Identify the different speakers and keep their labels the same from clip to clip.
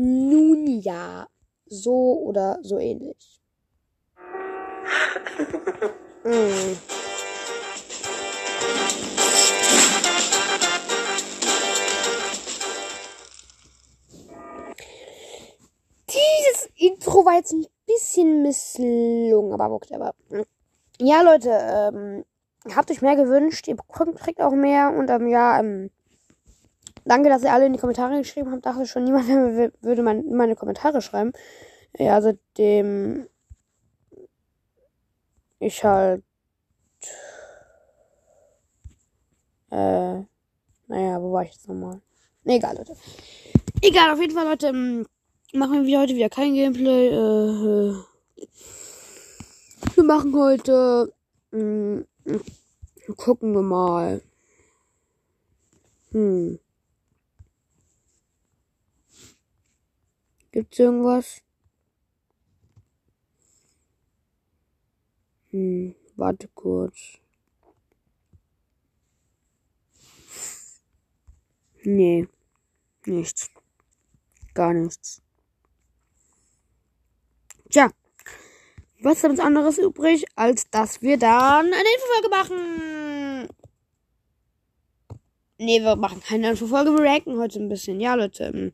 Speaker 1: Nun ja, so oder so ähnlich. mm. Dieses Intro war jetzt ein bisschen misslungen, aber okay, aber. Ja, Leute, ähm, habt euch mehr gewünscht. Ihr kriegt auch mehr und ähm, ja, ähm, danke, dass ihr alle in die Kommentare geschrieben habt. Dachte schon, niemand würde meine Kommentare schreiben. Ja, seitdem ich halt äh, naja, wo war ich jetzt nochmal? Egal, Leute. Egal, auf jeden Fall, Leute, ähm, machen wir heute wieder kein Gameplay. Äh, äh wir machen heute. Mh, hm, gucken wir mal. Hm. Gibt's irgendwas? Hm, warte kurz. Nee, nichts. Gar nichts. Tja, was ist uns anderes übrig, als dass wir dann eine Infofolge machen? Nee, wir machen keine Infofolge, wir ranken heute ein bisschen. Ja, Leute. Ähm,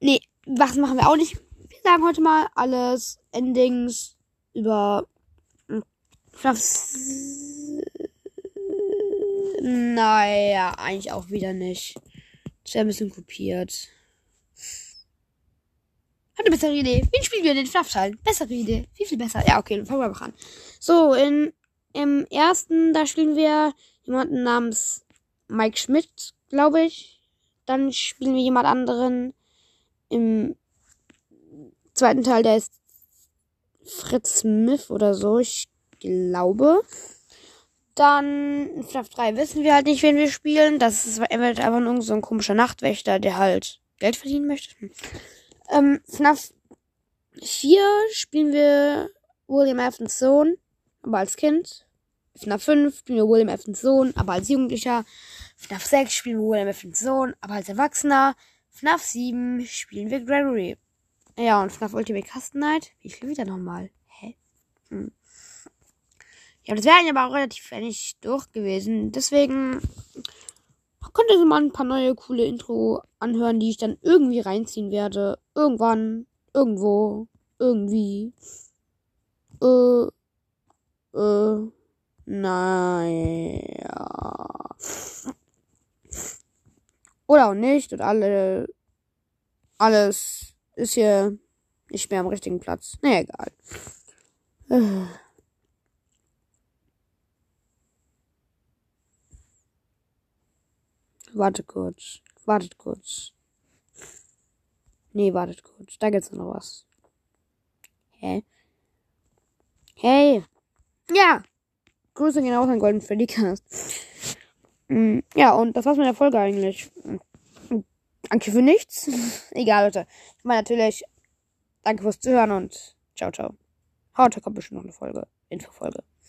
Speaker 1: nee, was machen wir auch nicht? Wir sagen heute mal alles Endings über Naja, eigentlich auch wieder nicht. Das wäre ein bisschen kopiert. Hab eine bessere Idee. Wen spielen wir den FNAF-Teil? Bessere Idee. Viel, viel besser. Ja, okay, dann fangen wir einfach an. So, in, im ersten, da spielen wir jemanden namens Mike Schmidt, glaube ich. Dann spielen wir jemand anderen. Im zweiten Teil, der ist Fritz Smith oder so, ich glaube. Dann in FNAF 3 wissen wir halt nicht, wen wir spielen. Das ist einfach nur so ein komischer Nachtwächter, der halt Geld verdienen möchte. Hm. Ähm, FNAF 4 spielen wir William Evans Sohn, aber als Kind. FNAF 5 spielen wir William Evans Sohn, aber als Jugendlicher. FNAF 6 spielen wir William Evans Sohn, aber als Erwachsener. FNAF 7 spielen wir Gregory. Ja, und FNAF Ultimate Custom Night. Wie viel wieder nochmal? Hä? Hm. Ja, das wären aber auch relativ wenig durch gewesen. Deswegen könnt ihr mal ein paar neue coole Intro anhören, die ich dann irgendwie reinziehen werde. Irgendwann, irgendwo, irgendwie. Äh, äh, naja. Oder auch nicht. Und alle, alles ist hier nicht mehr am richtigen Platz. Naja, egal. Warte kurz. Wartet kurz. Nee, wartet kurz. Da gibt's noch was. Hä? Hey! Ja! Grüße gehen auch an Golden Freddy Cast. Mm, ja, und das war's mit der Folge eigentlich. Danke für nichts. Egal, Leute. Ich meine natürlich, danke fürs Zuhören und ciao, ciao. Heute kommt bestimmt noch eine Folge. Infofolge.